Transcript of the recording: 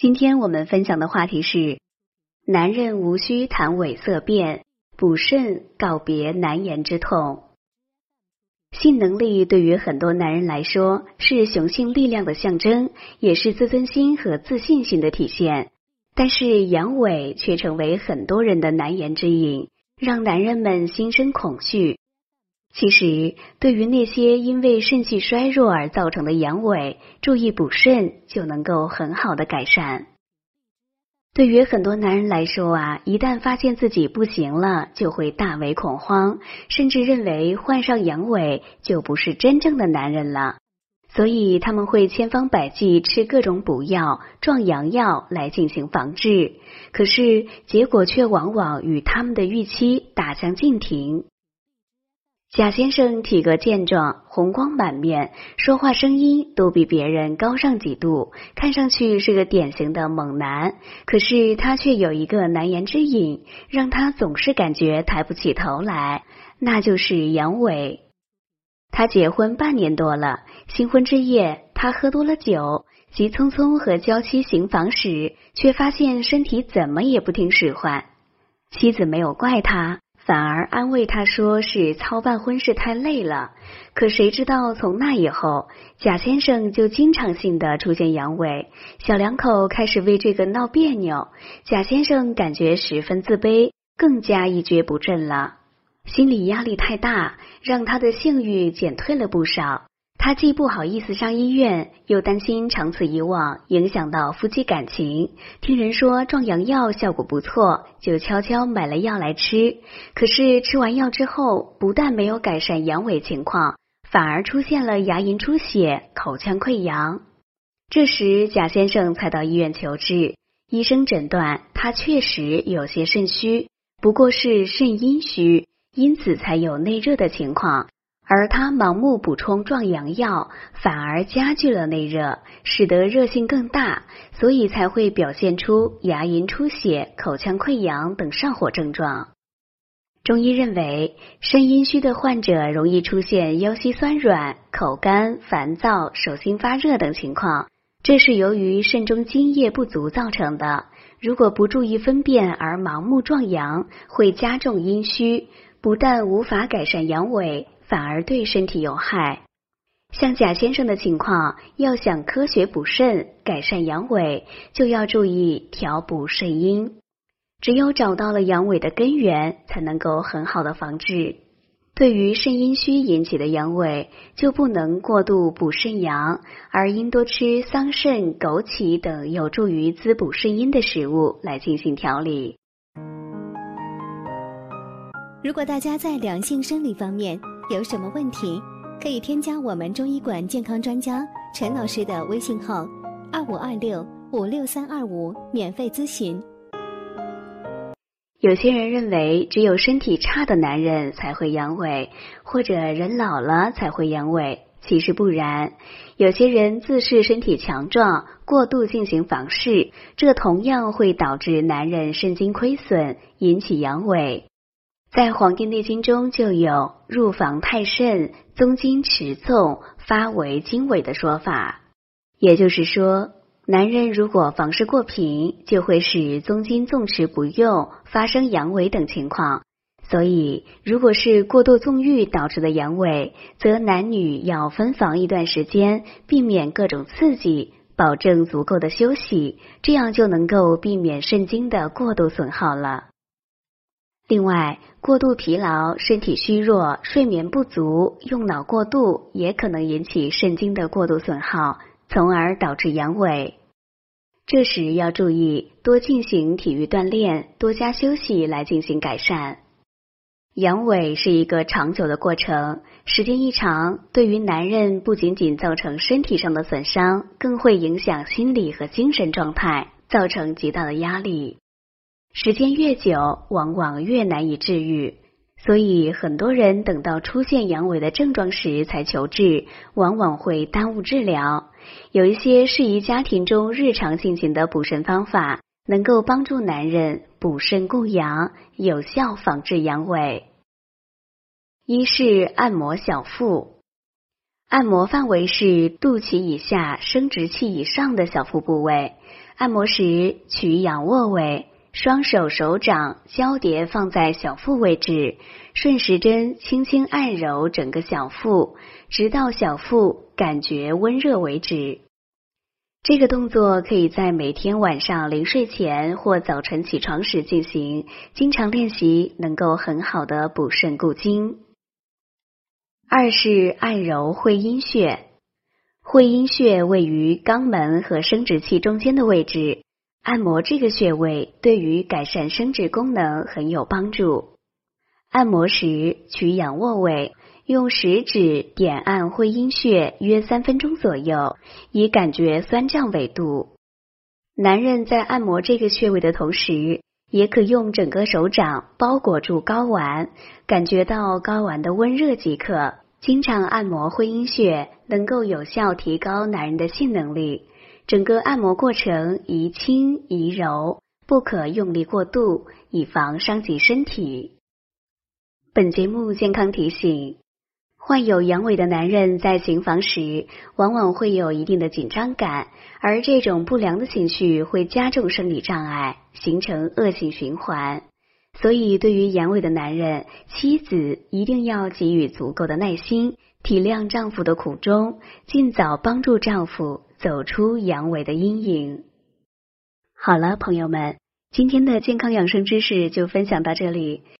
今天我们分享的话题是：男人无需谈萎色变，补肾告别难言之痛。性能力对于很多男人来说是雄性力量的象征，也是自尊心和自信心的体现。但是阳痿却成为很多人的难言之隐，让男人们心生恐惧。其实，对于那些因为肾气衰弱而造成的阳痿，注意补肾就能够很好的改善。对于很多男人来说啊，一旦发现自己不行了，就会大为恐慌，甚至认为患上阳痿就不是真正的男人了，所以他们会千方百计吃各种补药、壮阳药来进行防治，可是结果却往往与他们的预期大相径庭。贾先生体格健壮，红光满面，说话声音都比别人高上几度，看上去是个典型的猛男。可是他却有一个难言之隐，让他总是感觉抬不起头来，那就是阳痿。他结婚半年多了，新婚之夜，他喝多了酒，急匆匆和娇妻行房时，却发现身体怎么也不听使唤。妻子没有怪他。反而安慰他说是操办婚事太累了，可谁知道从那以后，贾先生就经常性的出现阳痿，小两口开始为这个闹别扭，贾先生感觉十分自卑，更加一蹶不振了，心理压力太大，让他的性欲减退了不少。他既不好意思上医院，又担心长此以往影响到夫妻感情。听人说壮阳药效果不错，就悄悄买了药来吃。可是吃完药之后，不但没有改善阳痿情况，反而出现了牙龈出血、口腔溃疡。这时贾先生才到医院求治，医生诊断他确实有些肾虚，不过是肾阴虚，因此才有内热的情况。而他盲目补充壮阳药，反而加剧了内热，使得热性更大，所以才会表现出牙龈出血、口腔溃疡等上火症状。中医认为，肾阴虚的患者容易出现腰膝酸软、口干、烦躁、手心发热等情况，这是由于肾中津液不足造成的。如果不注意分辨而盲目壮阳，会加重阴虚，不但无法改善阳痿。反而对身体有害。像贾先生的情况，要想科学补肾、改善阳痿，就要注意调补肾阴。只有找到了阳痿的根源，才能够很好的防治。对于肾阴虚引起的阳痿，就不能过度补肾阳，而应多吃桑葚、枸杞等有助于滋补肾阴的食物来进行调理。如果大家在良性生理方面，有什么问题，可以添加我们中医馆健康专家陈老师的微信号：二五二六五六三二五，免费咨询。有些人认为只有身体差的男人才会阳痿，或者人老了才会阳痿，其实不然。有些人自恃身体强壮，过度进行房事，这同样会导致男人肾精亏损，引起阳痿。在《黄帝内经》中就有“入房太甚，宗经迟纵，发为经纬”的说法。也就是说，男人如果房事过频，就会使宗经纵弛不用，发生阳痿等情况。所以，如果是过度纵欲导致的阳痿，则男女要分房一段时间，避免各种刺激，保证足够的休息，这样就能够避免肾精的过度损耗了。另外，过度疲劳、身体虚弱、睡眠不足、用脑过度，也可能引起肾精的过度损耗，从而导致阳痿。这时要注意多进行体育锻炼，多加休息来进行改善。阳痿是一个长久的过程，时间一长，对于男人不仅仅造成身体上的损伤，更会影响心理和精神状态，造成极大的压力。时间越久，往往越难以治愈，所以很多人等到出现阳痿的症状时才求治，往往会耽误治疗。有一些适宜家庭中日常进行的补肾方法，能够帮助男人补肾固阳，有效防治阳痿。一是按摩小腹，按摩范围是肚脐以下、生殖器以上的小腹部位。按摩时取仰卧位，双手手掌交叠放在小腹位置，顺时针轻轻按揉整个小腹，直到小腹感觉温热为止。这个动作可以在每天晚上临睡前或早晨起床时进行，经常练习能够很好的补肾固精。二是按揉会阴穴。会阴穴位于肛门和生殖器中间的位置，按摩这个穴位对于改善生殖功能很有帮助。按摩时取仰卧位，用食指点按会阴穴约三分钟左右，以感觉酸胀为度。男人在按摩这个穴位的同时，也可用整个手掌包裹住睾丸，感觉到睾丸的温热即可。经常按摩会阴穴，能够有效提高男人的性能力。整个按摩过程宜轻宜柔，不可用力过度，以防伤及身体。本节目健康提醒：患有阳痿的男人在行房时，往往会有一定的紧张感，而这种不良的情绪会加重生理障碍，形成恶性循环。所以，对于阳痿的男人，妻子一定要给予足够的耐心，体谅丈夫的苦衷，尽早帮助丈夫走出阳痿的阴影。好了，朋友们，今天的健康养生知识就分享到这里。